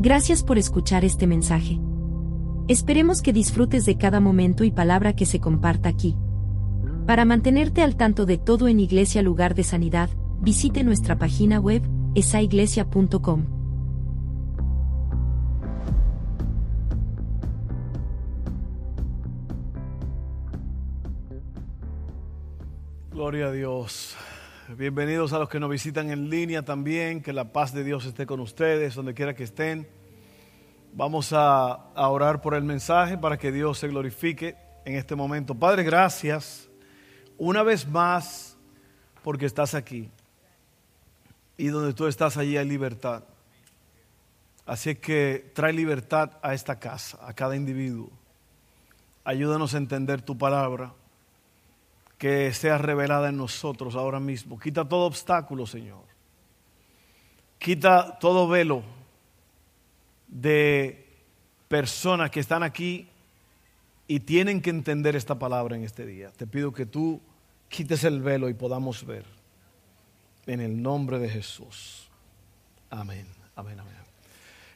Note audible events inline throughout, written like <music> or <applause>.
Gracias por escuchar este mensaje. Esperemos que disfrutes de cada momento y palabra que se comparta aquí. Para mantenerte al tanto de todo en Iglesia Lugar de Sanidad, visite nuestra página web, esaiglesia.com. Gloria a Dios. Bienvenidos a los que nos visitan en línea también. Que la paz de Dios esté con ustedes, donde quiera que estén. Vamos a, orar por el mensaje para que Dios se glorifique en este momento. Padre, gracias una vez más porque estás aquí. Y donde tú estás, allí hay libertad. Así que trae libertad a esta casa, a cada individuo. Ayúdanos a entender tu palabra que sea revelada en nosotros ahora mismo. Quita todo obstáculo, Señor. Quita todo velo de personas que están aquí y tienen que entender esta palabra en este día. Te pido que tú quites el velo y podamos ver. En el nombre de Jesús. Amén, amén, amén.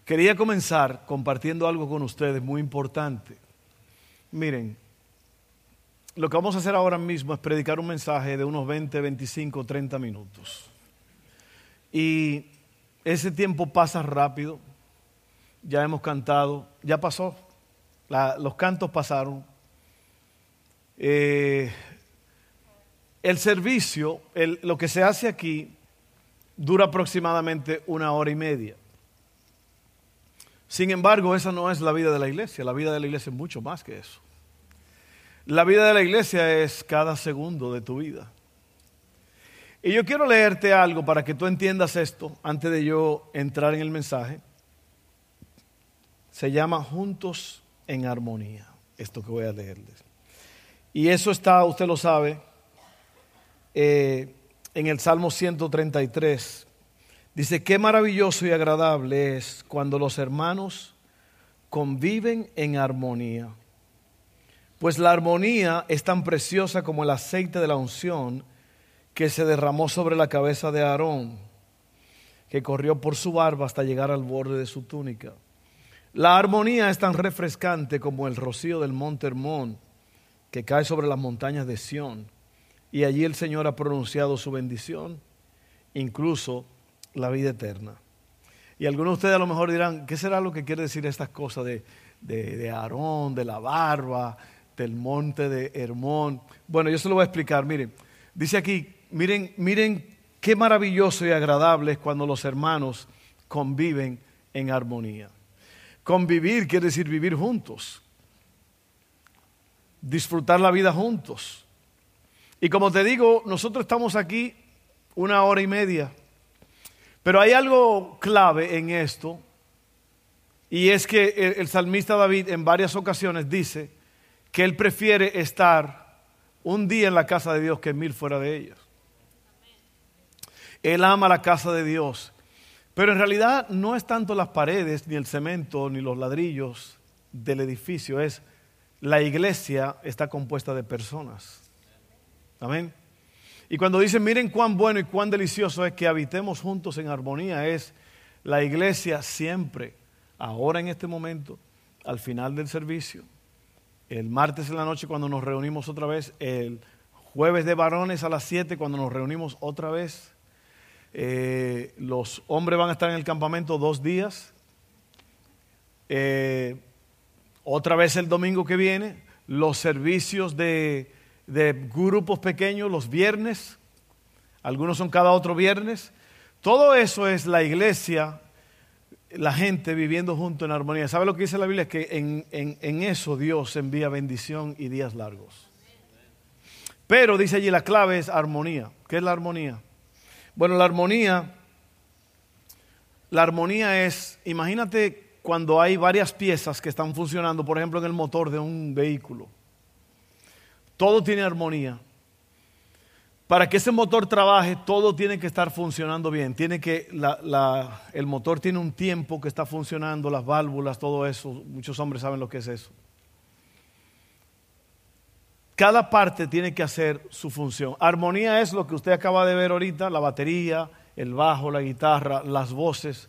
Quería comenzar compartiendo algo con ustedes muy importante. Miren, lo que vamos a hacer ahora mismo es predicar un mensaje de unos 20, 25, 30 minutos. Y ese tiempo pasa rápido. Ya hemos cantado, ya pasó. Los cantos pasaron. Eh, el servicio, lo que se hace aquí, dura aproximadamente una hora y media. Sin embargo, esa no es la vida de la iglesia. La vida de la iglesia es mucho más que eso. La vida de la iglesia es cada segundo de tu vida. Y yo quiero leerte algo para que tú entiendas esto antes de yo entrar en el mensaje. Se llama Juntos en Armonía, esto que voy a leerles. Y eso está, usted lo sabe, eh, en el Salmo 133. Dice, qué maravilloso y agradable es cuando los hermanos conviven en armonía. Pues la armonía es tan preciosa como el aceite de la unción que se derramó sobre la cabeza de Aarón, que corrió por su barba hasta llegar al borde de su túnica. La armonía es tan refrescante como el rocío del monte Hermón, que cae sobre las montañas de Sión. Y allí el Señor ha pronunciado su bendición, incluso la vida eterna. Y algunos de ustedes a lo mejor dirán, ¿qué será lo que quiere decir estas cosas de, de, de Aarón, de la barba, del monte de Hermón. Bueno, yo se lo voy a explicar. Miren, dice aquí, miren, miren qué maravilloso y agradable es cuando los hermanos conviven en armonía. Convivir quiere decir vivir juntos, disfrutar la vida juntos. Y como te digo, nosotros estamos aquí una hora y media, pero hay algo clave en esto, y es que el, el salmista David en varias ocasiones dice, que él prefiere estar un día en la casa de Dios que mil fuera de ellos. Él ama la casa de Dios, pero en realidad no es tanto las paredes, ni el cemento, ni los ladrillos del edificio, es la iglesia está compuesta de personas. Amén. Y cuando dicen, miren cuán bueno y cuán delicioso es que habitemos juntos en armonía, es la iglesia siempre, ahora en este momento, al final del servicio, el martes en la noche cuando nos reunimos otra vez, el jueves de varones a las 7 cuando nos reunimos otra vez. Eh, los hombres van a estar en el campamento dos días. Eh, otra vez el domingo que viene, los servicios de, de grupos pequeños los viernes, algunos son cada otro viernes. Todo eso es la iglesia la gente viviendo junto en armonía. ¿Sabe lo que dice la Biblia? Que en, en, eso Dios envía bendición y días largos. Pero dice allí la clave es armonía. ¿Qué es la armonía? Bueno, la armonía, la armonía es, imagínate cuando hay varias piezas que están funcionando, por ejemplo en el motor de un vehículo. Todo tiene armonía. Para que ese motor trabaje, todo tiene que estar funcionando bien. Tiene que, el motor tiene un tiempo que está funcionando, las válvulas, todo eso. Muchos hombres saben lo que es eso. Cada parte tiene que hacer su función. Armonía es lo que usted acaba de ver ahorita, la batería, el bajo, la guitarra, las voces,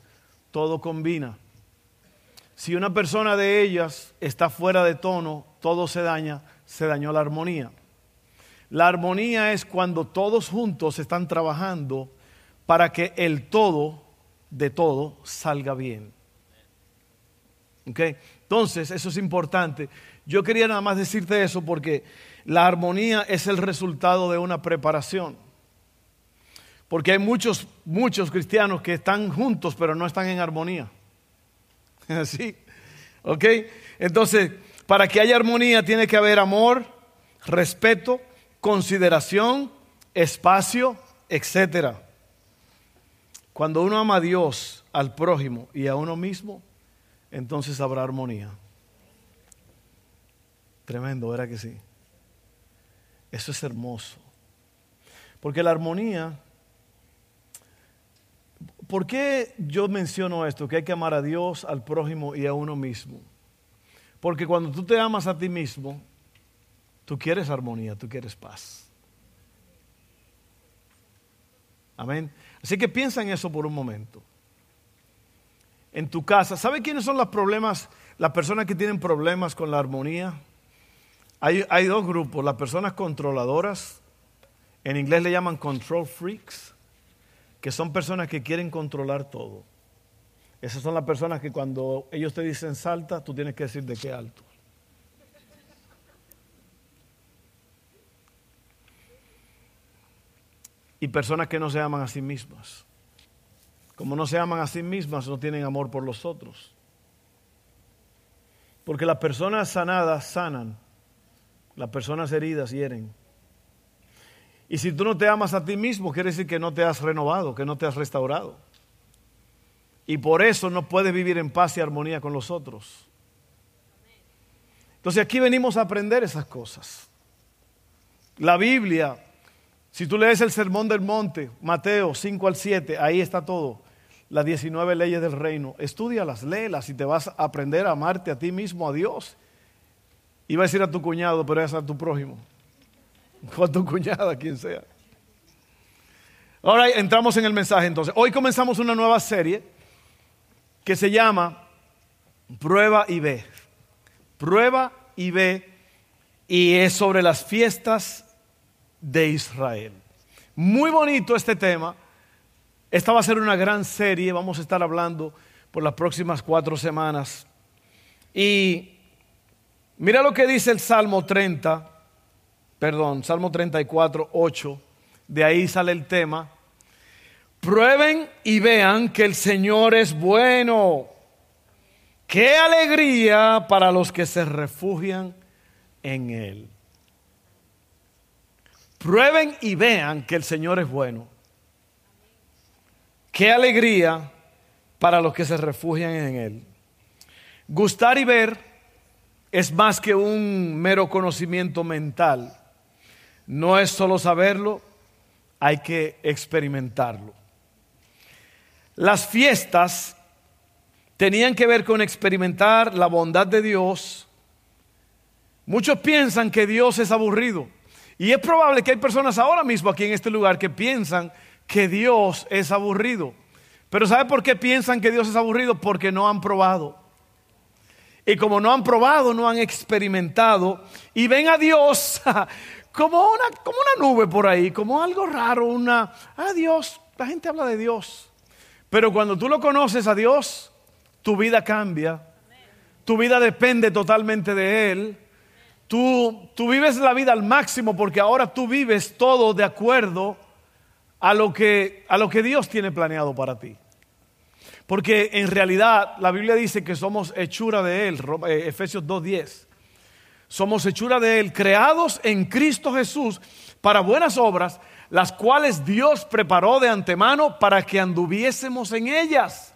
todo combina. si una persona de ellas está fuera de tono, todo se daña, se dañó la armonía. La armonía es cuando todos juntos están trabajando para que el todo de todo salga bien. ¿Okay? Entonces, eso es importante. Yo quería nada más decirte eso porque la armonía es el resultado de una preparación. Porque hay muchos, muchos cristianos que están juntos pero no están en armonía. <laughs> ¿Sí? ¿Ok? Entonces, para que haya armonía tiene que haber amor, respeto, consideración, espacio, etc. Cuando uno ama a Dios, al prójimo y a uno mismo, entonces habrá armonía. Tremendo, ¿verdad que sí? Eso es hermoso. Porque la armonía, ¿por qué yo menciono esto? Que hay que amar a Dios, al prójimo y a uno mismo. Porque cuando tú te amas a ti mismo, tú quieres armonía, tú quieres paz. Amén. Así que piensa en eso por un momento. En tu casa, ¿sabe quiénes son los problemas, las personas que tienen problemas con la armonía? Hay, dos grupos, las personas controladoras, en inglés le llaman control freaks, que son personas que quieren controlar todo. Esas son las personas que cuando ellos te dicen salta, tú tienes que decir de qué alto. Y personas que no se aman a sí mismas. Como no se aman a sí mismas, no tienen amor por los otros. Porque las personas sanadas sanan las personas heridas hieren. Y si tú no te amas a ti mismo, quiere decir que no te has renovado, que no te has restaurado. Y por eso no puedes vivir en paz y armonía con los otros. Entonces aquí venimos a aprender esas cosas. La Biblia, si tú lees el Sermón del Monte, Mateo 5 al 7, ahí está todo. Las 19 leyes del reino. Estudialas, léelas y te vas a aprender a amarte a ti mismo, a Dios Iba a decir a tu cuñado, pero es a tu prójimo. <laughs> O a tu cuñada, quien sea. Ahora entramos en el mensaje entonces. Hoy comenzamos una nueva serie que se llama Prueba y ve. Prueba y ve. Y es sobre las fiestas de Israel. Muy bonito este tema. Esta va a ser una gran serie. Vamos a estar hablando por las próximas cuatro semanas. Y Mira lo que dice el Salmo 30, perdón, Salmo 34, 8. De ahí sale el tema. Prueben y vean que el Señor es bueno. Qué alegría para los que se refugian en Él. Prueben y vean que el Señor es bueno. Qué alegría para los que se refugian en Él. Gustar y ver es más que un mero conocimiento mental. No es solo saberlo, hay que experimentarlo. Las fiestas tenían que ver con experimentar la bondad de Dios. Muchos piensan que Dios es aburrido. Y es probable que hay personas ahora mismo aquí en este lugar que piensan que Dios es aburrido. Pero ¿sabe por qué piensan que Dios es aburrido? Porque no han probado. Y como no han probado, no han experimentado, y ven a Dios <laughs> como una, como una nube por ahí, como algo raro, una, ah Dios, la gente habla de Dios. Pero cuando tú lo conoces a Dios, tu vida cambia, tu vida depende totalmente de Él. Tú, tú vives la vida al máximo porque ahora tú vives todo de acuerdo a lo que, a lo que Dios tiene planeado para ti. Porque en realidad la Biblia dice que somos hechura de Él, eh, Efesios 2.10. Somos hechura de Él, creados en Cristo Jesús para buenas obras, las cuales Dios preparó de antemano para que anduviésemos en ellas.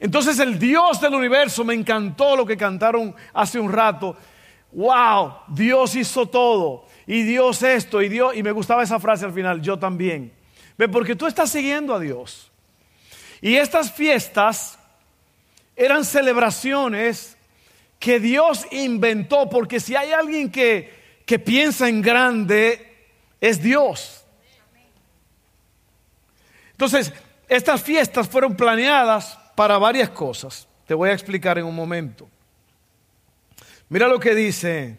Entonces el Dios del universo, me encantó lo que cantaron hace un rato. Wow, Dios hizo todo. Y Dios esto, y Dios, y me gustaba esa frase al final, yo también. Ve, porque tú estás siguiendo a Dios. Y estas fiestas eran celebraciones que Dios inventó, porque si hay alguien que, que piensa en grande, es Dios. Entonces, estas fiestas fueron planeadas para varias cosas. Te voy a explicar en un momento. Mira lo que dice,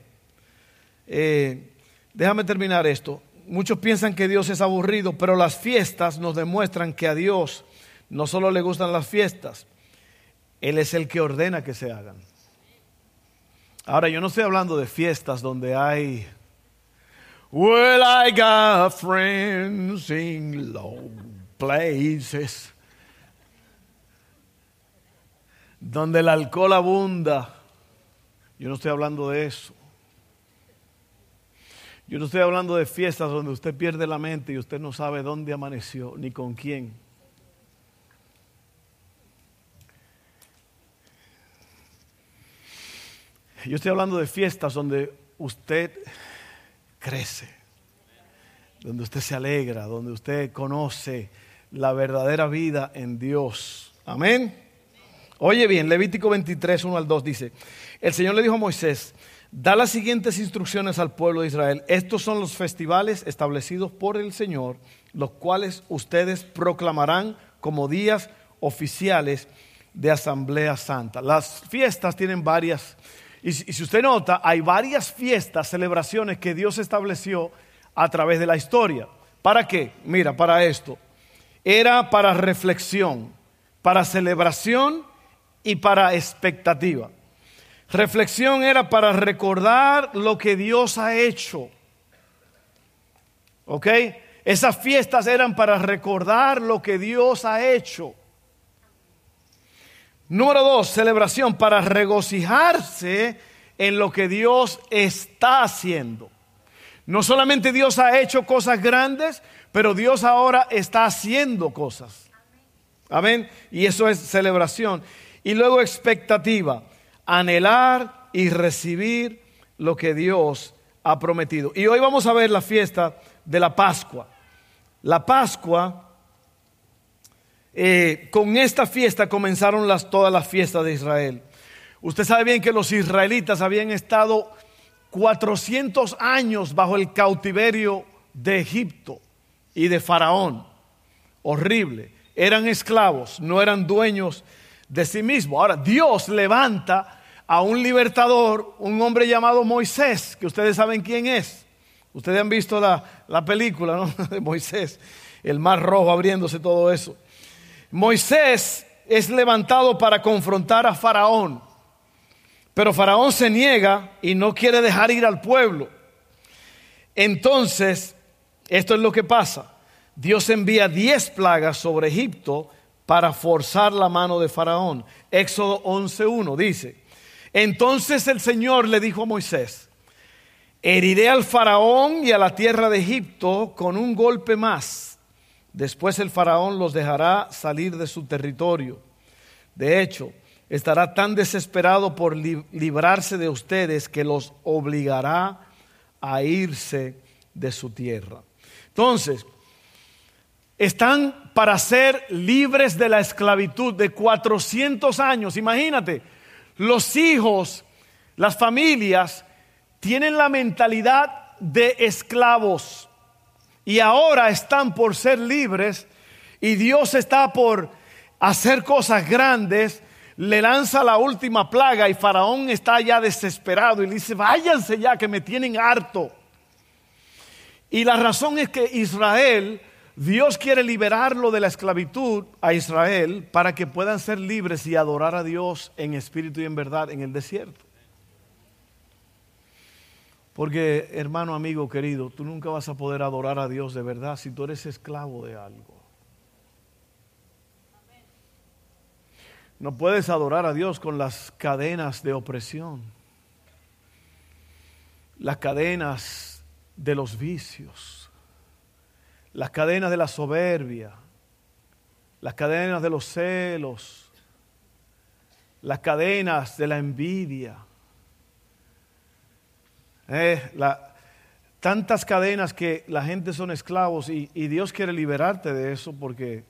eh, déjame terminar esto. Muchos piensan que Dios es aburrido, pero las fiestas nos demuestran que a Dios no solo le gustan las fiestas, Él es el que ordena que se hagan. Ahora, yo no estoy hablando de fiestas donde hay, well, I got friends in low places, donde el alcohol abunda. Yo no estoy hablando de eso. Yo no estoy hablando de fiestas donde usted pierde la mente y usted no sabe dónde amaneció ni con quién. Yo estoy hablando de fiestas donde usted crece, donde usted se alegra, donde usted conoce la verdadera vida en Dios. Amén. Oye bien, Levítico 23, 1 al 2 dice, el Señor le dijo a Moisés, da las siguientes instrucciones al pueblo de Israel. Estos son los festivales establecidos por el Señor, los cuales ustedes proclamarán como días oficiales de Asamblea Santa. Las fiestas tienen varias y, si usted nota, hay varias fiestas, celebraciones que Dios estableció a través de la historia. ¿Para qué? Mira, para esto. Era para reflexión, para celebración y para expectativa. Reflexión era para recordar lo que Dios ha hecho. ¿Ok? Esas fiestas eran para recordar lo que Dios ha hecho. Número dos, celebración para regocijarse en lo que Dios está haciendo. No solamente Dios ha hecho cosas grandes, pero Dios ahora está haciendo cosas. Amén. Y eso es celebración. Y luego expectativa, anhelar y recibir lo que Dios ha prometido. Y hoy vamos a ver la fiesta de la Pascua. La Pascua eh, con esta fiesta comenzaron las, todas las fiestas de Israel. Usted sabe bien que los israelitas habían estado 400 años bajo el cautiverio de Egipto y de Faraón. Horrible. Eran esclavos, no eran dueños de sí mismos. Ahora, Dios levanta a un libertador, un hombre llamado Moisés, que ustedes saben quién es. Ustedes han visto la, la película <laughs> de Moisés, el mar rojo abriéndose, todo eso. Moisés es levantado para confrontar a Faraón, pero Faraón se niega y no quiere dejar ir al pueblo. Entonces, esto es lo que pasa. Dios envía diez plagas sobre Egipto para forzar la mano de Faraón. Éxodo 11.1 dice, entonces el Señor le dijo a Moisés, heriré al Faraón y a la tierra de Egipto con un golpe más Después el faraón los dejará salir de su territorio. De hecho, estará tan desesperado por librarse de ustedes que los obligará a irse de su tierra. Entonces, están para ser libres de la esclavitud de 400 años. Imagínate, los hijos, las familias, tienen la mentalidad de esclavos y ahora están por ser libres y Dios está por hacer cosas grandes, le lanza la última plaga y Faraón está ya desesperado y le dice, váyanse ya que me tienen harto. Y la razón es que Israel, Dios quiere liberarlo de la esclavitud a Israel para que puedan ser libres y adorar a Dios en espíritu y en verdad en el desierto. Porque, hermano, amigo, querido, tú nunca vas a poder adorar a Dios de verdad si tú eres esclavo de algo. No puedes adorar a Dios con las cadenas de opresión, las cadenas de los vicios, las cadenas de la soberbia, las cadenas de los celos, las cadenas de la envidia eh, tantas cadenas que la gente son esclavos y Dios quiere liberarte de eso porque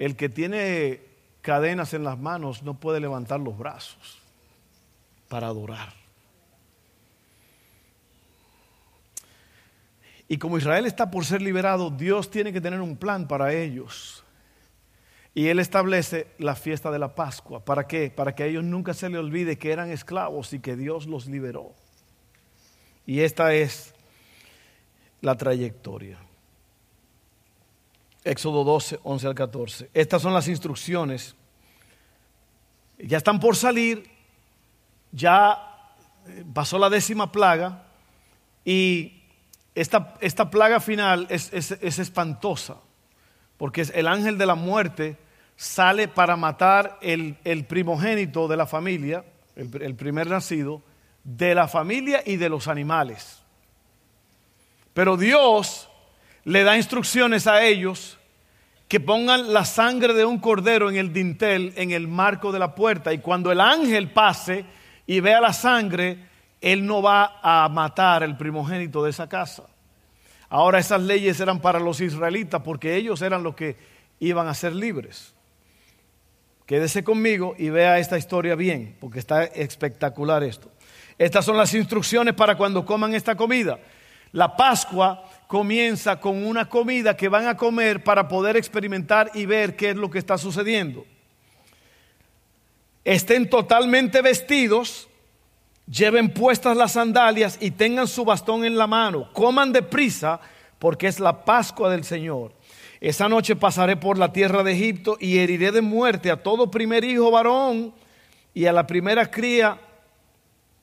el que tiene cadenas en las manos no puede levantar los brazos para adorar. Y como Israel está por ser liberado, Dios tiene que tener un plan para ellos. Y él establece la fiesta de la Pascua. ¿Para qué? Para que a ellos nunca se les olvide que eran esclavos y que Dios los liberó. Y esta es la trayectoria. Éxodo 12, 11 al 14. Estas son las instrucciones. Ya están por salir, ya eh, pasó la décima plaga y esta, esta plaga final es, espantosa, porque es el ángel de la muerte sale para matar el, primogénito de la familia, el, el primer nacido, de la familia y de los animales. Pero Dios le da instrucciones a ellos que pongan la sangre de un cordero en el dintel, en el marco de la puerta. Y cuando el ángel pase y vea la sangre, él no va a matar el primogénito de esa casa. Ahora esas leyes eran para los israelitas porque ellos eran los que iban a ser libres. Quédese conmigo y vea esta historia bien, porque está espectacular esto. Estas son las instrucciones para cuando coman esta comida. La Pascua comienza con una comida que van a comer para poder experimentar y ver qué es lo que está sucediendo. Estén totalmente vestidos, lleven puestas las sandalias y tengan su bastón en la mano. Coman deprisa porque es la Pascua del Señor. Esa noche pasaré por la tierra de Egipto y heriré de muerte a todo primer hijo varón y a la primera cría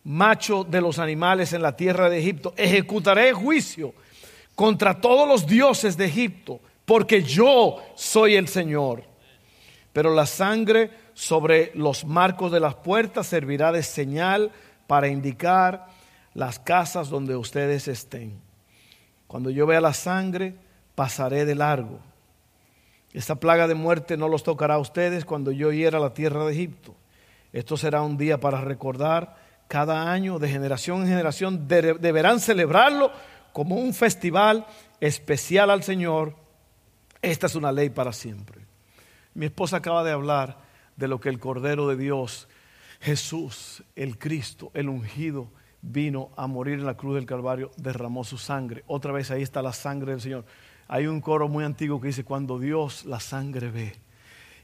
macho de los animales en la tierra de Egipto. Ejecutaré juicio contra todos los dioses de Egipto, porque yo soy el Señor. Pero la sangre sobre los marcos de las puertas servirá de señal para indicar las casas donde ustedes estén. Cuando yo vea la sangre, pasaré de largo. Esta plaga de muerte no los tocará a ustedes cuando yo hiera la tierra de Egipto. Esto será un día para recordar cada año, de generación en generación, deberán celebrarlo como un festival especial al Señor. Esta es una ley para siempre. Mi esposa acaba de hablar de lo que el Cordero de Dios, Jesús, el Cristo, el ungido, vino a morir en la cruz del Calvario, derramó su sangre. Otra vez ahí está la sangre del Señor. Hay un coro muy antiguo que dice, cuando Dios la sangre ve,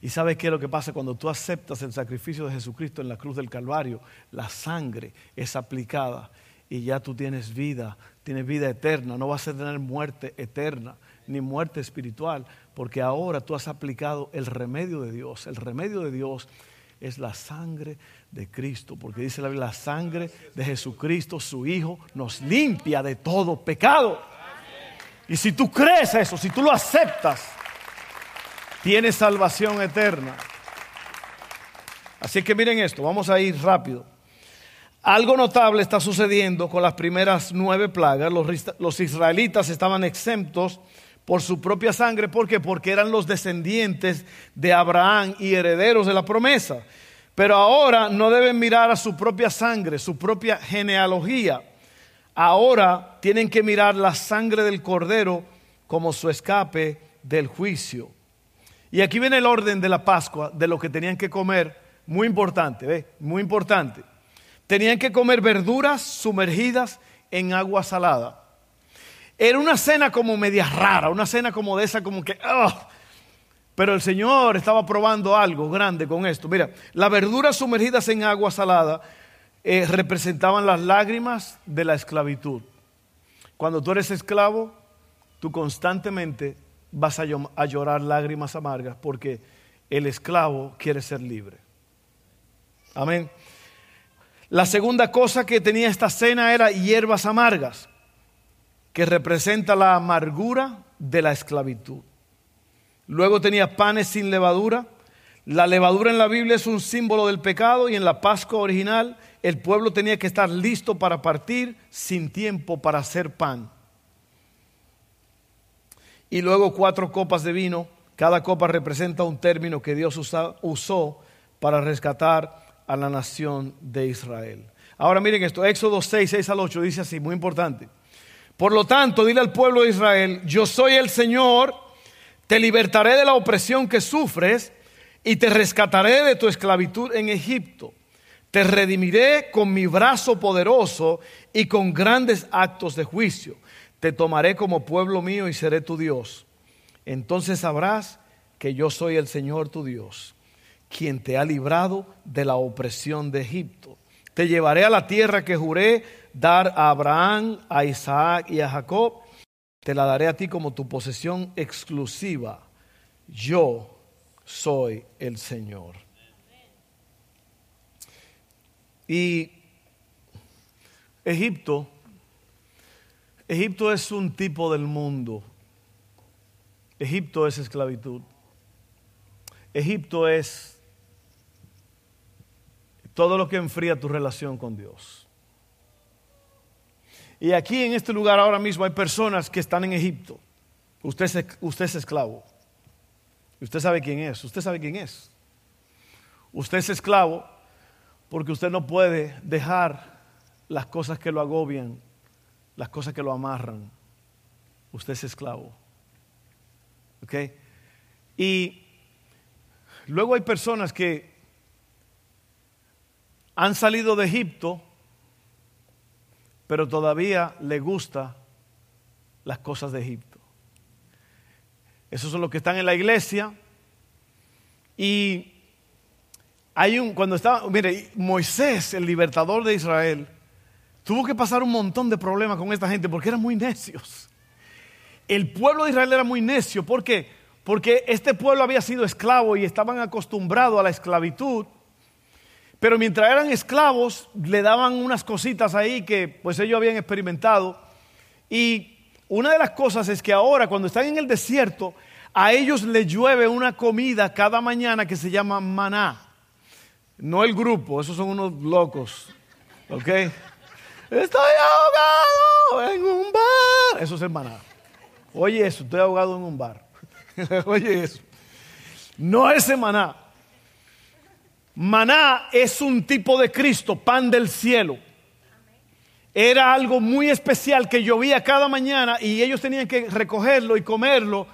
y sabes qué es lo que pasa cuando tú aceptas el sacrificio de Jesucristo en la cruz del Calvario, la sangre es aplicada y ya tú tienes vida, tienes vida eterna, no vas a tener muerte eterna ni muerte espiritual, porque ahora tú has aplicado el remedio de Dios. El remedio de Dios es la sangre de Cristo, porque dice la Biblia, la sangre de Jesucristo, su Hijo, nos limpia de todo pecado. Y si tú crees eso, si tú lo aceptas, tiene salvación eterna. Así que miren esto, vamos a ir rápido. Algo notable está sucediendo con las primeras nueve plagas. Los, israelitas estaban exentos por su propia sangre. ¿Por qué? Porque eran los descendientes de Abraham y herederos de la promesa. Pero ahora no deben mirar a su propia sangre, su propia genealogía. Ahora tienen que mirar la sangre del cordero como su escape del juicio. Y aquí viene el orden de la Pascua, de lo que tenían que comer, muy importante, ¿ve? Muy importante. Tenían que comer verduras sumergidas en agua salada. Era una cena como media rara, una cena como de esa, como que. Pero el Señor estaba probando algo grande con esto. Mira, las verduras sumergidas en agua salada eh, representaban las lágrimas de la esclavitud. Cuando tú eres esclavo, tú constantemente vas a llorar lágrimas amargas porque el esclavo quiere ser libre. Amén. La segunda cosa que tenía esta cena era hierbas amargas, que representa la amargura de la esclavitud. Luego tenía panes sin levadura. La levadura en la Biblia es un símbolo del pecado y en la Pascua original el pueblo tenía que estar listo para partir sin tiempo para hacer pan y luego cuatro copas de vino. Cada copa representa un término que Dios usó para rescatar a la nación de Israel. Ahora miren esto, Éxodo 6, 6 al 8 dice así, muy importante. Por lo tanto, dile al pueblo de Israel, yo soy el Señor, te libertaré de la opresión que sufres y te rescataré de tu esclavitud en Egipto. Te redimiré con mi brazo poderoso y con grandes actos de juicio te tomaré como pueblo mío y seré tu Dios. Entonces sabrás que yo soy el Señor tu Dios, quien te ha librado de la opresión de Egipto. Te llevaré a la tierra que juré dar a Abraham, a Isaac y a Jacob. Te la daré a ti como tu posesión exclusiva. Yo soy el Señor. Y Egipto, Egipto es un tipo del mundo. Egipto es esclavitud. Egipto es todo lo que enfría tu relación con Dios. Y aquí en este lugar ahora mismo hay personas que están en Egipto. Usted es, usted es esclavo. Usted sabe quién es. Usted sabe quién es. Usted es esclavo porque usted no puede dejar las cosas que lo agobian, las cosas que lo amarran. Usted es esclavo. ¿Ok? Y luego hay personas que han salido de Egipto, pero todavía le gusta las cosas de Egipto. Esos son los que están en la iglesia. Y hay un, cuando estaba, mire, Moisés, el libertador de Israel, tuvo que pasar un montón de problemas con esta gente porque eran muy necios. El pueblo de Israel era muy necio. ¿Por qué? Porque este pueblo había sido esclavo y estaban acostumbrados a la esclavitud. Pero mientras eran esclavos, le daban unas cositas ahí que pues ellos habían experimentado. Y una de las cosas es que ahora, cuando están en el desierto, a ellos les llueve una comida cada mañana que se llama maná. No el grupo, esos son unos locos. ¿Ok? Estoy ahogado en un bar. Eso es el maná. Oye eso, estoy ahogado en un bar. <laughs> Oye eso. No es maná. Maná es un tipo de Cristo, pan del cielo. Era algo muy especial que llovía cada mañana y ellos tenían que recogerlo y comerlo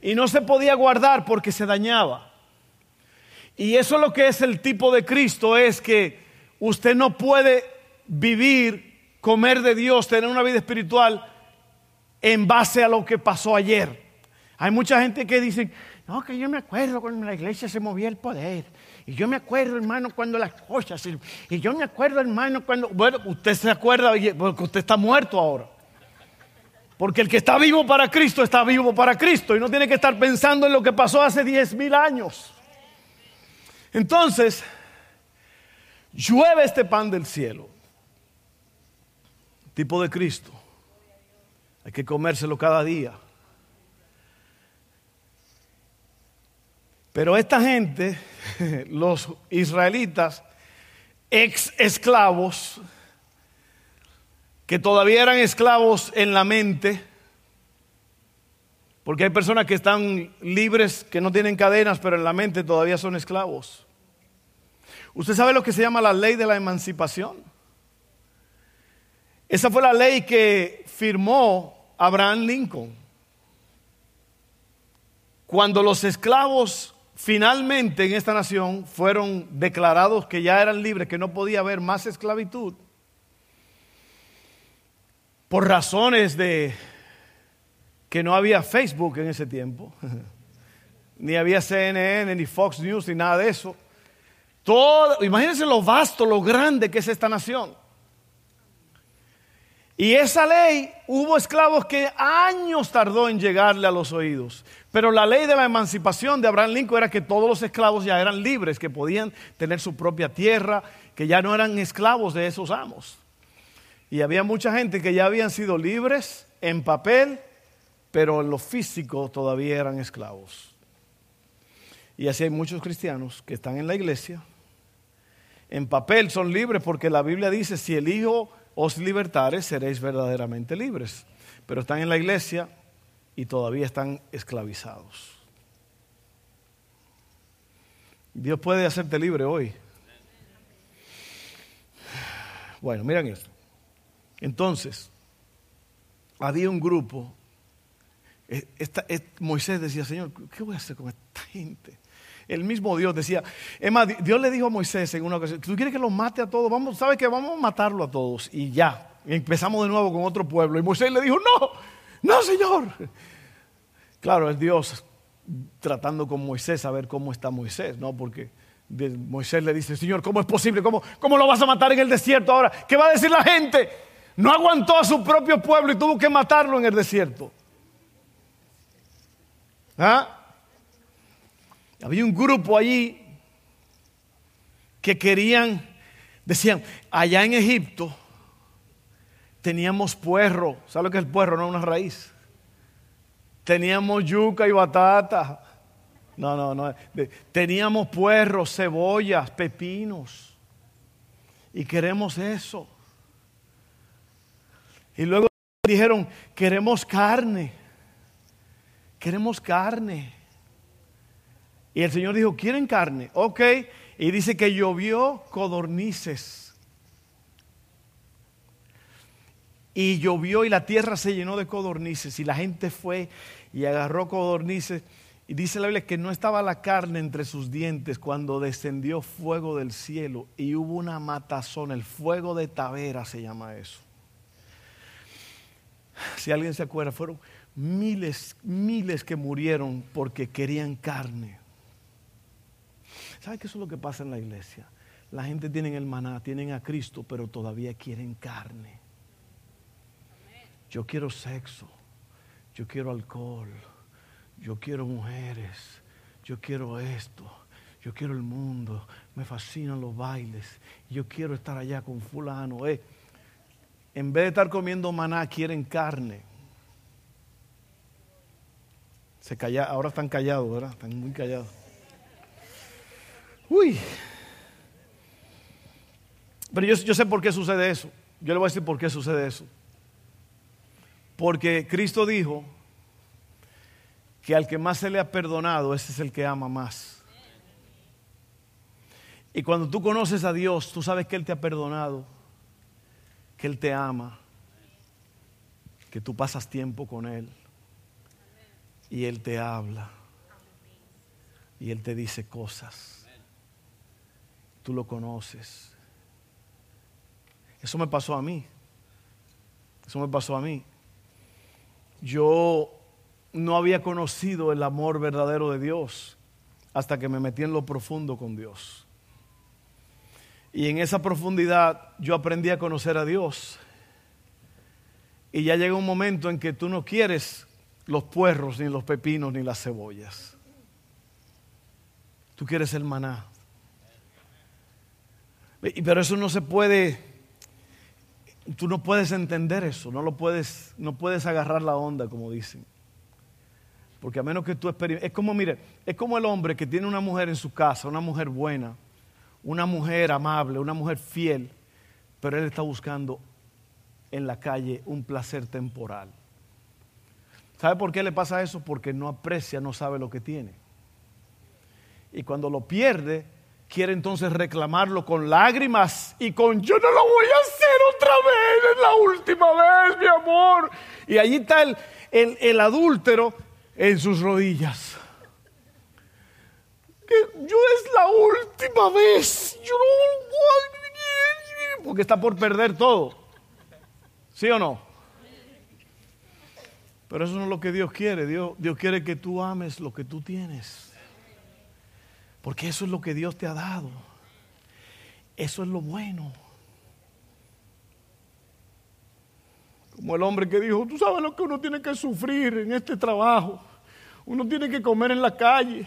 y no se podía guardar porque se dañaba. Y eso es lo que es el tipo de Cristo, es que usted no puede vivir, comer de Dios, tener una vida espiritual en base a lo que pasó ayer. Hay mucha gente que dice, no, que yo me acuerdo cuando la iglesia se movía el poder. Y yo me acuerdo, hermano, cuando las cosas. Y yo me acuerdo, hermano, cuando. Bueno, usted se acuerda porque usted está muerto ahora. Porque el que está vivo para Cristo está vivo para Cristo y no tiene que estar pensando en lo que pasó hace diez mil años. Entonces, llueve este pan del cielo, tipo de Cristo. Hay que comérselo cada día. Pero esta gente, <laughs> los israelitas, ex esclavos, que todavía eran esclavos en la mente, porque hay personas que están libres, que no tienen cadenas, pero en la mente todavía son esclavos. ¿Usted sabe lo que se llama la ley de la emancipación? Esa fue la ley que firmó Abraham Lincoln. Cuando los esclavos finalmente en esta nación fueron declarados que ya eran libres, que no podía haber más esclavitud, por razones de que no había Facebook en ese tiempo, <laughs> ni había CNN, ni Fox News, ni nada de eso. Imagínense lo vasto, lo grande que es esta nación. Y esa ley, hubo esclavos que años tardó en llegarle a los oídos. Pero la ley de la emancipación de Abraham Lincoln era que todos los esclavos ya eran libres, que podían tener su propia tierra, que ya no eran esclavos de esos amos. Y había mucha gente que ya habían sido libres en papel, pero en lo físico todavía eran esclavos. Y así hay muchos cristianos que están en la iglesia. En papel son libres porque la Biblia dice, si el Hijo os libertares, seréis verdaderamente libres. Pero están en la iglesia y todavía están esclavizados. Dios puede hacerte libre hoy. Bueno, miren esto. Entonces, había un grupo. E, Moisés decía, Señor, ¿qué voy a hacer con esta gente? El mismo Dios decía, es Dios le dijo a Moisés en una ocasión, ¿tú quieres que los mate a todos? Vamos, ¿sabes qué? Vamos a matarlo a todos. Y ya, empezamos de nuevo con otro pueblo. Y Moisés le dijo, no, no, Señor. Claro, es Dios tratando con Moisés a ver cómo está Moisés, ¿no? Porque Moisés le dice, Señor, ¿cómo es posible? ¿Cómo, ¿Cómo lo vas a matar en el desierto ahora? ¿Qué va a decir la gente? No aguantó a su propio pueblo y tuvo que matarlo en el desierto. ¿Ah? Había un grupo allí que querían, decían, allá en Egipto teníamos puerro. ¿Sabes lo que es el puerro? No una raíz. Teníamos yuca y batata. No, no, no. Teníamos puerros, cebollas, pepinos. Y queremos eso. Y luego dijeron, queremos carne. Queremos carne. Y el Señor dijo, ¿quieren carne? Ok. Y dice que llovió codornices. Y llovió y la tierra se llenó de codornices. Y la gente fue y agarró codornices. Y dice la Biblia que no estaba la carne entre sus dientes cuando descendió fuego del cielo y hubo una matazón, el fuego de Tavera se llama eso. Si alguien se acuerda, fueron miles, miles que murieron porque querían carne. ¿Sabe qué es lo que pasa en la iglesia? La gente tiene el maná, tienen a Cristo, pero todavía quieren carne. Yo quiero sexo, yo quiero alcohol, yo quiero mujeres, yo quiero esto, yo quiero el mundo, me fascinan los bailes, yo quiero estar allá con fulano. Eh. En vez de estar comiendo maná, quieren carne. Se calla, ahora están callados, ¿verdad? Están muy callados. Uy. Pero yo, yo sé por qué sucede eso. Yo le voy a decir por qué sucede eso. Porque Cristo dijo que al que más se le ha perdonado, ese es el que ama más. Y cuando tú conoces a Dios, tú sabes que Él te ha perdonado, que Él te ama, que tú pasas tiempo con Él y Él te habla y Él te dice cosas tú lo conoces. Eso me pasó a mí. Eso me pasó a mí. Yo no había conocido el amor verdadero de Dios hasta que me metí en lo profundo con Dios. Y en esa profundidad yo aprendí a conocer a Dios. Y ya llega un momento en que tú no quieres los puerros, ni los pepinos, ni las cebollas. Tú quieres el maná. Pero eso no se puede, tú no puedes entender eso, no lo puedes, no puedes agarrar la onda, como dicen. Porque a menos que tú experimentes, es como, mire, es como el hombre que tiene una mujer en su casa, una mujer buena, una mujer amable, una mujer fiel, pero él está buscando en la calle un placer temporal. ¿Sabe por qué le pasa eso? Porque no aprecia, no sabe lo que tiene. Y cuando lo pierde, quiere entonces reclamarlo con lágrimas y con yo no lo voy a hacer otra vez, es la última vez, mi amor. Y allí está el, el, adúltero en sus rodillas. Yo es la última vez, yo no voy porque está por perder todo. ¿Sí o no? Pero eso no es lo que Dios quiere. Dios, Dios quiere que tú ames lo que tú tienes. Porque eso es lo que Dios te ha dado. Eso es lo bueno. Como el hombre que dijo, tú sabes lo que uno tiene que sufrir en este trabajo. Uno tiene que comer en la calle,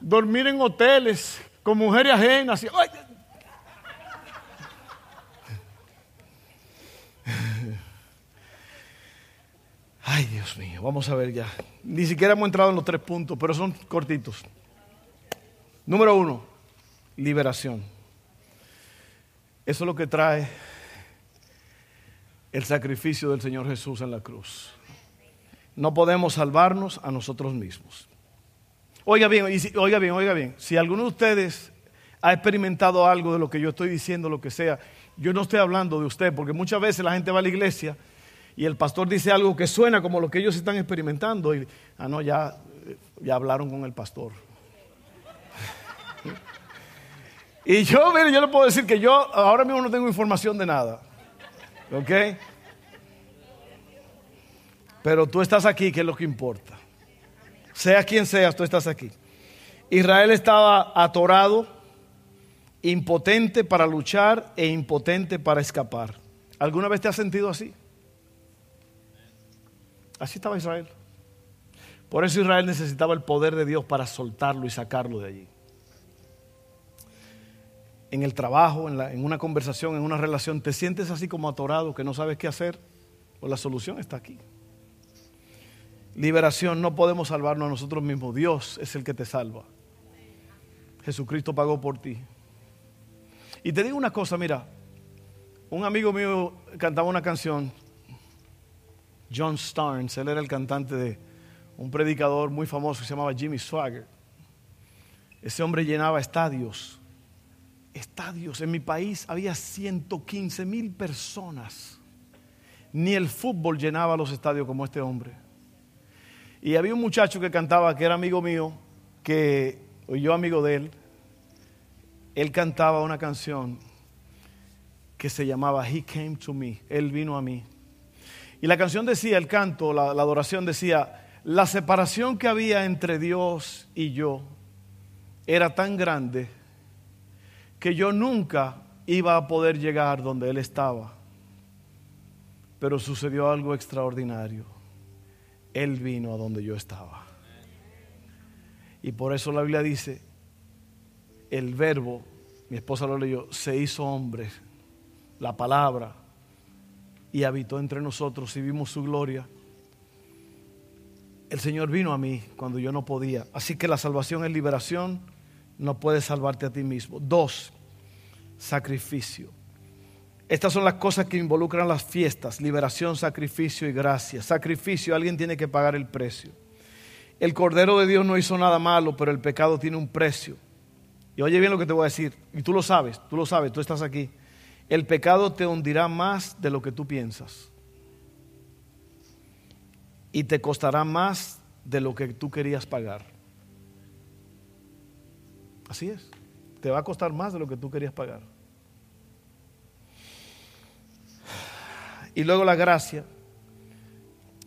dormir en hoteles con mujeres ajenas. ¡Ay! Ay, Dios mío, vamos a ver ya. Ni siquiera hemos entrado en los tres puntos, pero son cortitos. Número uno, liberación. Eso es lo que trae el sacrificio del Señor Jesús en la cruz. No podemos salvarnos a nosotros mismos. Oiga bien, oiga bien, oiga bien. Si alguno de ustedes ha experimentado algo de lo que yo estoy diciendo, lo que sea, yo no estoy hablando de usted, porque muchas veces la gente va a la iglesia y el pastor dice algo que suena como lo que ellos están experimentando y, ah, no, ya, ya hablaron con el pastor. Y yo, mire, yo le puedo decir que yo ahora mismo no tengo información de nada. ¿Ok? Pero tú estás aquí, que es lo que importa. sea quien seas, tú estás aquí. Israel estaba atorado, impotente para luchar e impotente para escapar. ¿Alguna vez te has sentido así? Así estaba Israel. Por eso Israel necesitaba el poder de Dios para soltarlo y sacarlo de allí. En el trabajo, en, una conversación, en una relación, te sientes así como atorado, que no sabes qué hacer. Pues la solución está aquí. Liberación, no podemos salvarnos a nosotros mismos. Dios es el que te salva. Jesucristo pagó por ti. Y te digo una cosa, mira, un amigo mío cantaba una canción, John Starnes, él era el cantante de un predicador muy famoso que se llamaba Jimmy Swagger. Ese hombre llenaba estadios, estadios. En mi país había 115 mil personas. Ni el fútbol llenaba los estadios como este hombre. Y había un muchacho que cantaba, que era amigo mío, que, o yo amigo de él, él cantaba una canción que se llamaba He Came to Me, Él vino a mí. Y la canción decía, el canto, la, la adoración decía, la separación que había entre Dios y yo era tan grande que yo nunca iba a poder llegar donde Él estaba. Pero sucedió algo extraordinario. Él vino a donde yo estaba. Y por eso la Biblia dice, el verbo, mi esposa lo leyó, se hizo hombre, la palabra, y habitó entre nosotros y vimos su gloria. El Señor vino a mí cuando yo no podía. Así que la salvación es liberación, no puedes salvarte a ti mismo. Dos, sacrificio. Estas son las cosas que involucran las fiestas, liberación, sacrificio y gracia. Sacrificio, alguien tiene que pagar el precio. El Cordero de Dios no hizo nada malo, pero el pecado tiene un precio. Y oye bien lo que te voy a decir, y tú lo sabes, tú lo sabes, tú estás aquí. El pecado te hundirá más de lo que tú piensas. Y te costará más de lo que tú querías pagar. Así es. Te va a costar más de lo que tú querías pagar. Y luego la gracia.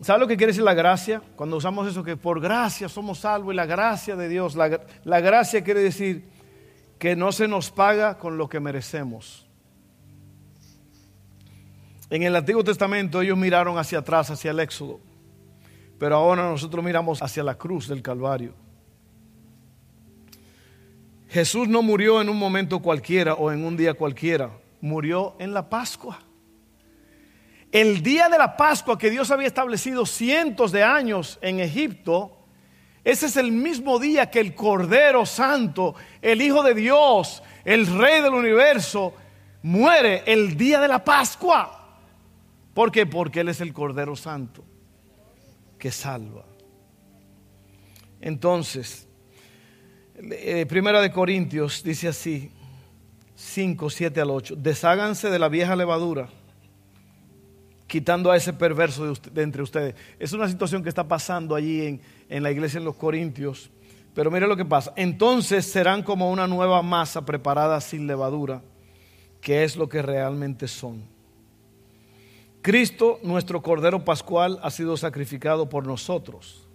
¿Sabes lo que quiere decir la gracia? Cuando usamos eso que por gracia somos salvos y la gracia de Dios. La, la gracia quiere decir que no se nos paga con lo que merecemos. En el Antiguo Testamento ellos miraron hacia atrás, hacia el Éxodo, pero ahora nosotros miramos hacia la cruz del Calvario. Jesús no murió en un momento cualquiera o en un día cualquiera, murió en la Pascua. El día de la Pascua que Dios había establecido cientos de años en Egipto, ese es el mismo día que el Cordero Santo, el Hijo de Dios, el Rey del universo, muere el día de la Pascua. ¿Por qué? Porque Él es el Cordero Santo que salva. Entonces, eh, Primera de Corintios dice así, 5, 7 al 8, desháganse de la vieja levadura quitando a ese perverso de, entre ustedes. Es una situación que está pasando allí en, en la iglesia en los Corintios. Pero mire lo que pasa. Entonces serán como una nueva masa preparada sin levadura, que es lo que realmente son. Cristo, nuestro Cordero Pascual, ha sido sacrificado por nosotros.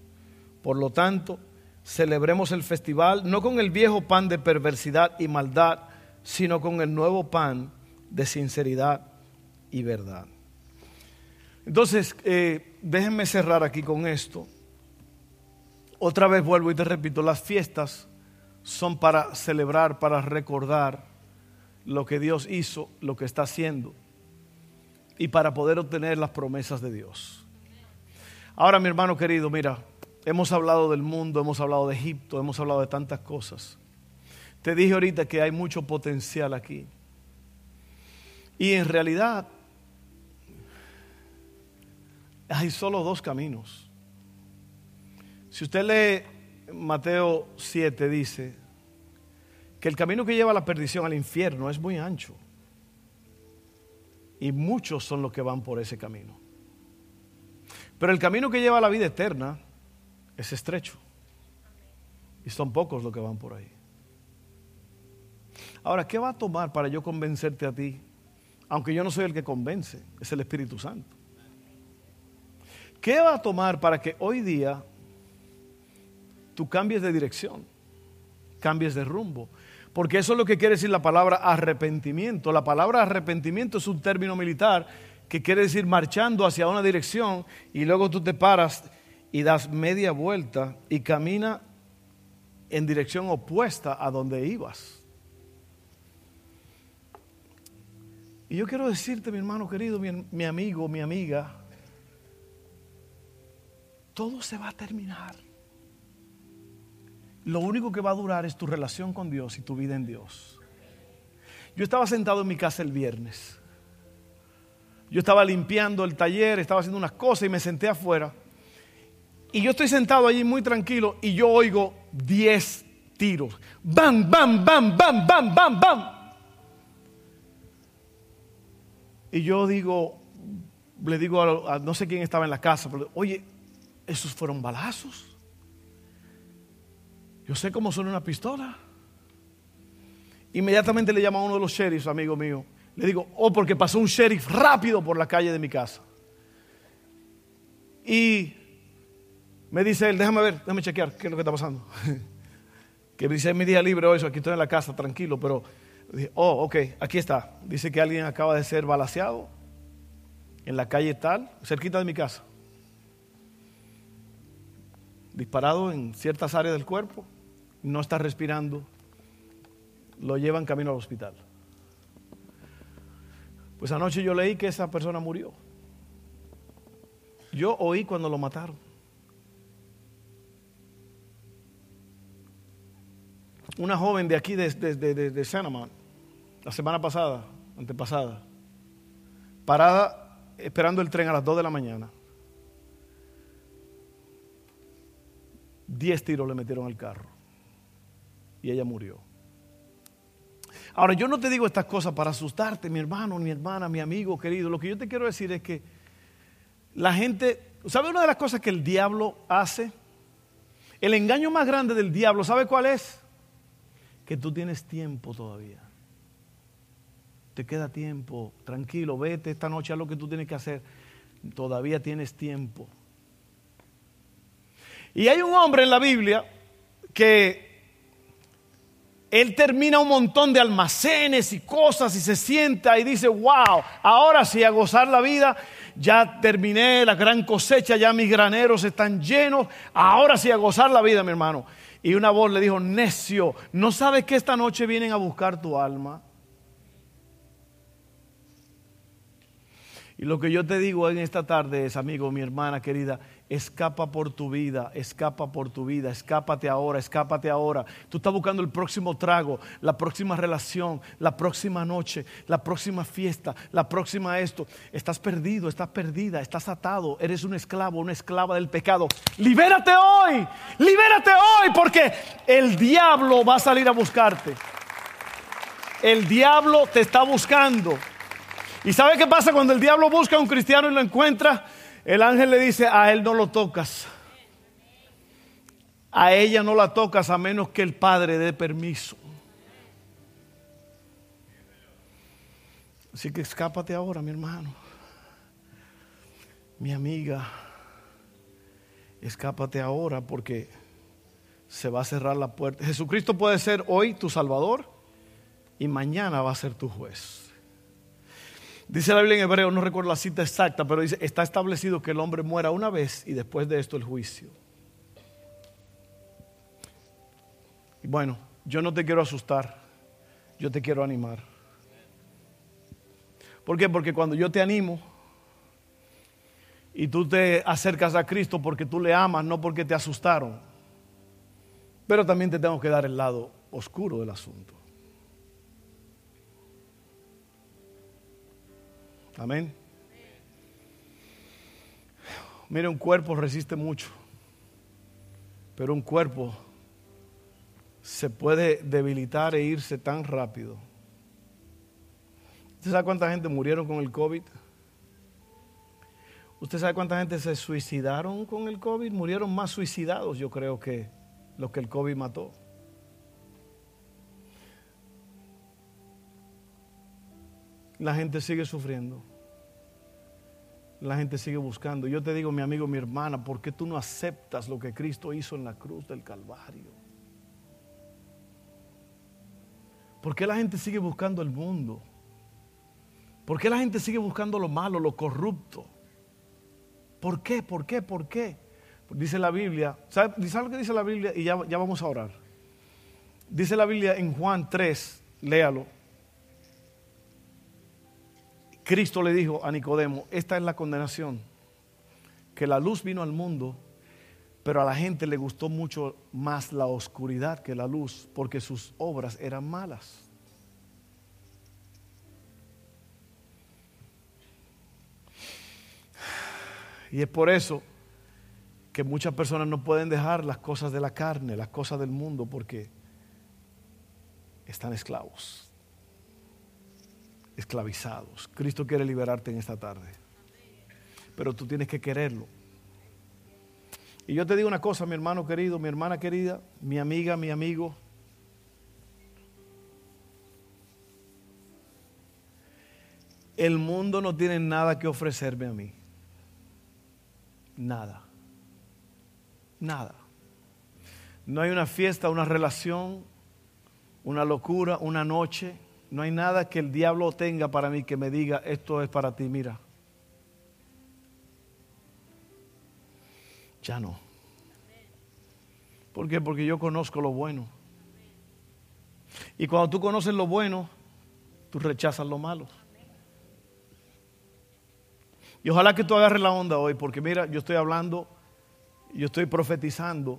Por lo tanto, celebremos el festival no con el viejo pan de perversidad y maldad, sino con el nuevo pan de sinceridad y verdad. Entonces, eh, déjenme cerrar aquí con esto. Otra vez vuelvo y te repito, las fiestas son para celebrar, para recordar lo que Dios hizo, lo que está haciendo, y para poder obtener las promesas de Dios. Ahora, mi hermano querido, mira, hemos hablado del mundo, hemos hablado de Egipto, hemos hablado de tantas cosas. Te dije ahorita que hay mucho potencial aquí. Y en realidad hay solo dos caminos. Si usted lee Mateo 7, dice que el camino que lleva a la perdición al infierno es muy ancho. Y muchos son los que van por ese camino. Pero el camino que lleva a la vida eterna es estrecho. Y son pocos los que van por ahí. Ahora, ¿qué va a tomar para yo convencerte a ti? Aunque yo no soy el que convence, es el Espíritu Santo. ¿Qué va a tomar para que hoy día tú cambies de dirección, cambies de rumbo. Porque eso es lo que quiere decir la palabra arrepentimiento. La palabra arrepentimiento es un término militar que quiere decir marchando hacia una dirección y luego tú te paras y das media vuelta y camina en dirección opuesta a donde ibas. Y yo quiero decirte, mi hermano querido, mi, mi amigo, mi amiga, todo se va a terminar. Lo único que va a durar es tu relación con Dios y tu vida en Dios. Yo estaba sentado en mi casa el viernes. Yo estaba limpiando el taller, estaba haciendo unas cosas y me senté afuera. Y yo estoy sentado allí muy tranquilo y yo oigo 10 tiros. Bam, bam, bam, bam, bam, bam, bam. Y yo digo, le digo a, no sé quién estaba en la casa, pero oye, esos fueron balazos. Yo sé cómo suena una pistola. Inmediatamente le llamo a uno de los sheriffs, amigo mío. Le digo, oh, porque pasó un sheriff rápido por la calle de mi casa. Y me dice él, déjame ver, déjame chequear qué es lo que está pasando. <laughs> que dice mi día libre hoy, aquí estoy en la casa, tranquilo, pero dije, oh, ok, aquí está. Dice que alguien acaba de ser balaseado en la calle tal, cerquita de mi casa. Disparado en ciertas áreas del cuerpo, no está respirando, lo llevan camino al hospital. Pues anoche yo leí que esa persona murió. Yo oí cuando lo mataron. Una joven de aquí, de, de, de, la semana pasada, antepasada, parada esperando el tren a las 2 de la mañana. Diez tiros le metieron al carro y ella murió. Ahora, yo no te digo estas cosas para asustarte, mi hermano, mi hermana, mi amigo querido. Lo que yo te quiero decir es que la gente, ¿sabe una de las cosas que el diablo hace? El engaño más grande del diablo, ¿sabe cuál es? Que tú tienes tiempo todavía. Te queda tiempo, tranquilo, vete esta noche a lo que tú tienes que hacer. Todavía tienes tiempo. Y hay un hombre en la Biblia que él termina un montón de almacenes y cosas y se sienta y dice, wow, ahora sí, a gozar la vida, ya terminé la gran cosecha, ya mis graneros están llenos, ahora sí, a gozar la vida, mi hermano. Y una voz le dijo, necio, ¿no sabes que esta noche vienen a buscar tu alma? Y lo que yo te digo en esta tarde es, amigo, mi hermana querida, escapa por tu vida, escapa por tu vida, escápate ahora, escápate ahora. Tú estás buscando el próximo trago, la próxima relación, la próxima noche, la próxima fiesta, la próxima esto. Estás perdido, estás perdida, estás atado, eres un esclavo, una esclava del pecado. Libérate hoy, libérate hoy, porque el diablo va a salir a buscarte. El diablo te está buscando. ¿Y sabe qué pasa cuando el diablo busca a un cristiano y lo encuentra? El ángel le dice, a él no lo tocas. A ella no la tocas a menos que el Padre dé permiso. Así que escápate ahora, mi hermano. Mi amiga, escápate ahora porque se va a cerrar la puerta. Jesucristo puede ser hoy tu Salvador y mañana va a ser tu juez. Dice la Biblia en hebreo, no recuerdo la cita exacta, pero dice, está establecido que el hombre muera una vez y después de esto el juicio. Y bueno, yo no te quiero asustar, yo te quiero animar. ¿Por qué? Porque cuando yo te animo y tú te acercas a Cristo porque tú le amas, no porque te asustaron, pero también te tengo que dar el lado oscuro del asunto. Amén. Mire, un cuerpo resiste mucho, pero un cuerpo se puede debilitar e irse tan rápido. ¿Usted sabe cuánta gente murieron con el COVID? ¿Usted sabe cuánta gente se suicidaron con el COVID? Murieron más suicidados, yo creo, que los que el COVID mató. La gente sigue sufriendo. la gente sigue buscando. Yo te digo, mi amigo, mi hermana, ¿por qué tú no aceptas lo que Cristo hizo en la cruz del Calvario? ¿Por qué la gente sigue buscando el mundo? ¿Por qué la gente sigue buscando lo malo, lo corrupto? ¿Por qué? ¿Por qué? ¿Por qué? Dice la Biblia, ¿sabe, lo que dice la Biblia? Y ya, ya vamos a orar. Dice la Biblia en Juan 3, léalo. Cristo le dijo a Nicodemo, esta es la condenación, que la luz vino al mundo, pero a la gente le gustó mucho más la oscuridad que la luz, porque sus obras eran malas. Y es por eso que muchas personas no pueden dejar las cosas de la carne, las cosas del mundo, porque están esclavos esclavizados. Cristo quiere liberarte en esta tarde. Pero tú tienes que quererlo. Y yo te digo una cosa, mi hermano querido, mi hermana querida, mi amiga, mi amigo. El mundo no tiene nada que ofrecerme a mí. Nada. Nada. No hay una fiesta, una relación, una locura, una noche no hay nada que el diablo tenga para mí que me diga, esto es para ti, mira. Ya no. ¿Por qué? Porque yo conozco lo bueno. Y cuando tú conoces lo bueno, tú rechazas lo malo. Y ojalá que tú agarres la onda hoy, porque mira, yo estoy hablando, yo estoy profetizando.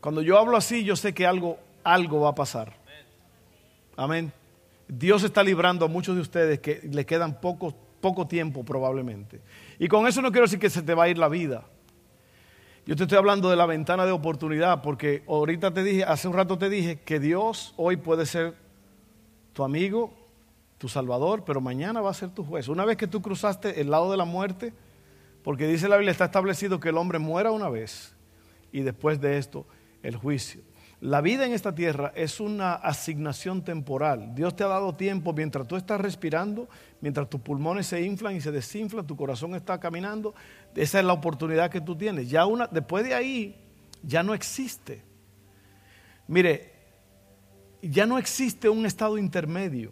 Cuando yo hablo así, yo sé que algo, algo va a pasar. Amén. Dios está librando a muchos de ustedes que le quedan poco, poco tiempo probablemente. Y con eso no quiero decir que se te va a ir la vida. Yo te estoy hablando de la ventana de oportunidad porque ahorita te dije, hace un rato te dije que Dios hoy puede ser tu amigo, tu salvador, pero mañana va a ser tu juez. Una vez que tú cruzaste el lado de la muerte, porque dice la Biblia, está establecido que el hombre muera una vez y después de esto el juicio. La vida en esta tierra es una asignación temporal. Dios te ha dado tiempo mientras tú estás respirando, mientras tus pulmones se inflan y se desinflan, tu corazón está caminando. Esa es la oportunidad que tú tienes. Ya una, después de ahí, ya no existe. Mire, ya no existe un estado intermedio.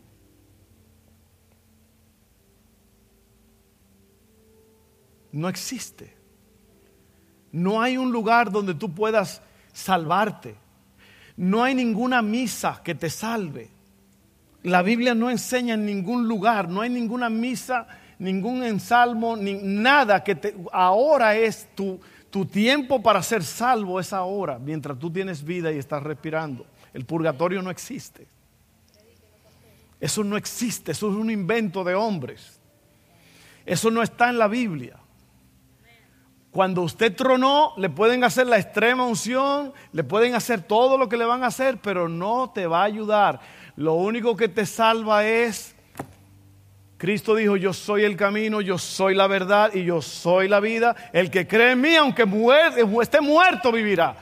No existe. No hay un lugar donde tú puedas salvarte. No hay ninguna misa que te salve. La Biblia no enseña en ningún lugar, no hay ninguna misa, ningún ensalmo, ni nada que te... Ahora es tu, tu tiempo para ser salvo, es ahora, mientras tú tienes vida y estás respirando. El purgatorio no existe. Eso no existe, eso es un invento de hombres. Eso no está en la Biblia. Cuando usted tronó, le pueden hacer la extrema unción, le pueden hacer todo lo que le van a hacer, pero no te va a ayudar. Lo único que te salva es, Cristo dijo, yo soy el camino, yo soy la verdad y yo soy la vida. El que cree en mí, aunque esté muerto, vivirá.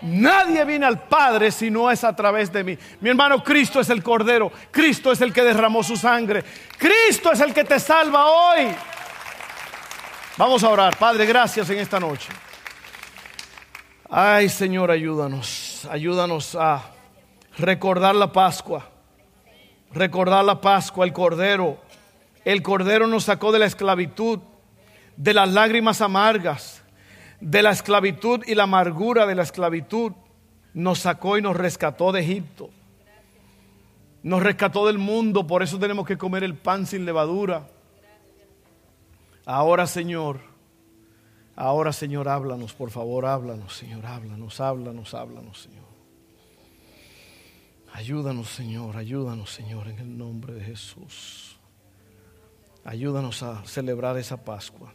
Nadie viene al Padre si no es a través de mí. Mi hermano, Cristo es el Cordero. Cristo es el que derramó su sangre. Cristo es el que te salva hoy. Vamos a orar. Padre, gracias en esta noche. Ay, Señor, ayúdanos. Ayúdanos a recordar la Pascua. Recordar la Pascua, el Cordero. El Cordero nos sacó de la esclavitud, de las lágrimas amargas, de la esclavitud y la amargura de la esclavitud. Nos sacó y nos rescató de Egipto. Nos rescató del mundo, por eso tenemos que comer el pan sin levadura Ahora, Señor, ahora, Señor, háblanos, por favor, háblanos, Señor, háblanos, háblanos, háblanos, Señor. Ayúdanos, Señor, ayúdanos, Señor, en el nombre de Jesús. Ayúdanos a celebrar esa Pascua.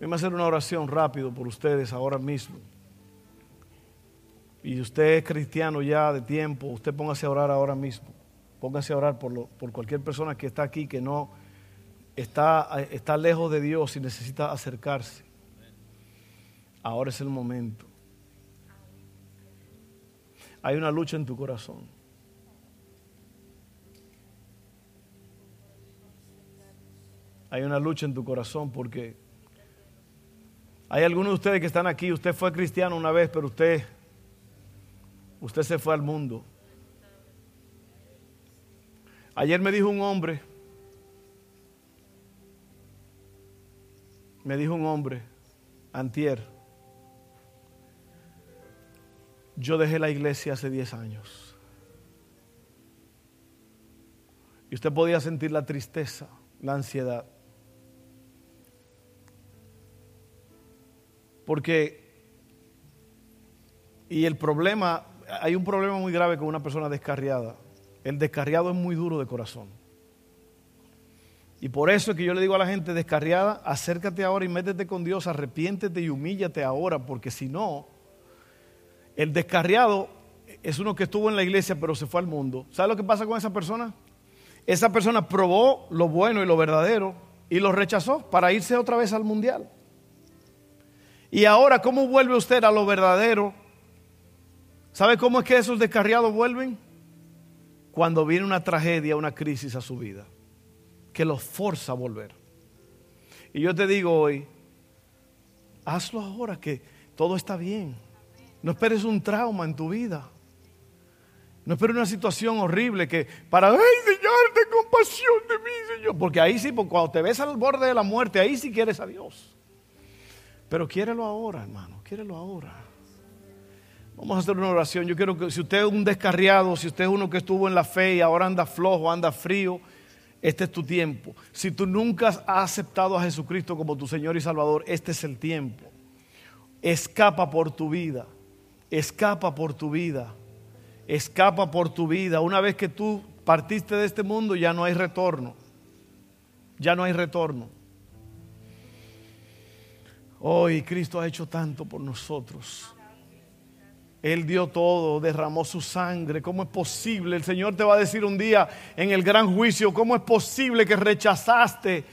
Voy a hacer una oración rápido por ustedes ahora mismo. Y usted es cristiano ya de tiempo, usted póngase a orar ahora mismo. Póngase a orar por, por cualquier persona que está aquí que no está, está lejos de Dios y necesita acercarse, ahora es el momento. Hay una lucha en tu corazón. hay una lucha en tu corazón porque hay algunos de ustedes que están aquí, usted fue cristiano una vez, pero usted, usted se fue al mundo. Ayer me dijo un hombre, me dijo un hombre, antier, yo dejé la iglesia hace 10 años. Y usted podía sentir la tristeza, la ansiedad. Porque, y el problema, hay un problema muy grave con una persona descarriada. El descarriado es muy duro de corazón. Y por eso es que yo le digo a la gente descarriada, acércate ahora y métete con Dios, arrepiéntete y humíllate ahora, porque si no, el descarriado es uno que estuvo en la iglesia pero se fue al mundo. ¿Sabe lo que pasa con esa persona? Esa persona probó lo bueno y lo verdadero y lo rechazó para irse otra vez al mundial. Y ahora, ¿cómo vuelve usted a lo verdadero? ¿Sabe cómo es que esos descarriados vuelven? Cuando viene una tragedia, una crisis a su vida, que los forza a volver. Y yo te digo hoy, hazlo ahora que todo está bien. No esperes un trauma en tu vida. No esperes una situación horrible que para, ay Señor, ten compasión de mí, Señor. Porque ahí sí, cuando te ves al borde de la muerte, ahí sí quieres a Dios. Pero quiérelo ahora, hermano, quiérelo ahora. Vamos a hacer una oración. Yo quiero que si usted es un descarriado, si usted es uno que estuvo en la fe y ahora anda flojo, anda frío, este es tu tiempo. Si tú nunca has aceptado a Jesucristo como tu Señor y Salvador, este es el tiempo. Escapa por tu vida. Escapa por tu vida. Escapa por tu vida. Una vez que tú partiste de este mundo, ya no hay retorno. Ya no hay retorno. Hoy Cristo ha hecho tanto por nosotros. Él dio todo, derramó su sangre. ¿Cómo es posible? El Señor te va a decir un día en el gran juicio, ¿cómo es posible que rechazaste?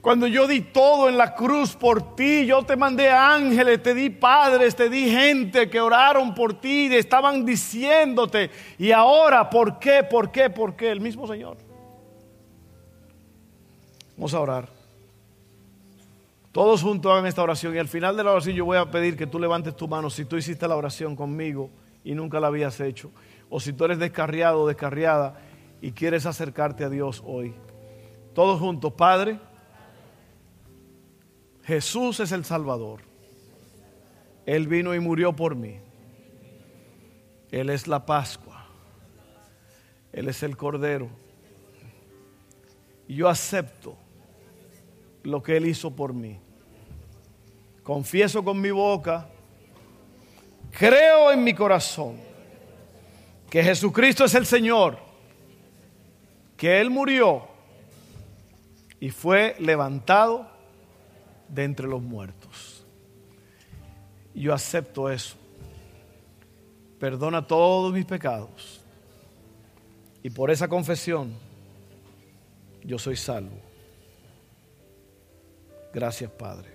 Cuando yo di todo en la cruz por ti, yo te mandé ángeles, te di padres, te di gente que oraron por ti, estaban diciéndote. Y ahora, ¿por qué? ¿Por qué? ¿Por qué? El mismo Señor. Vamos a orar. Todos juntos hagan esta oración y al final de la oración yo voy a pedir que tú levantes tu mano si tú hiciste la oración conmigo y nunca la habías hecho. O si tú eres descarriado o descarriada y quieres acercarte a Dios hoy. Todos juntos, Padre, Jesús es el Salvador. Él vino y murió por mí. Él es la Pascua. Él es el Cordero. Y yo acepto lo que Él hizo por mí. Confieso con mi boca, creo en mi corazón que Jesucristo es el Señor, que Él murió y fue levantado de entre los muertos. Yo acepto eso. Perdona todos mis pecados. Y por esa confesión yo soy salvo. Gracias, Padre.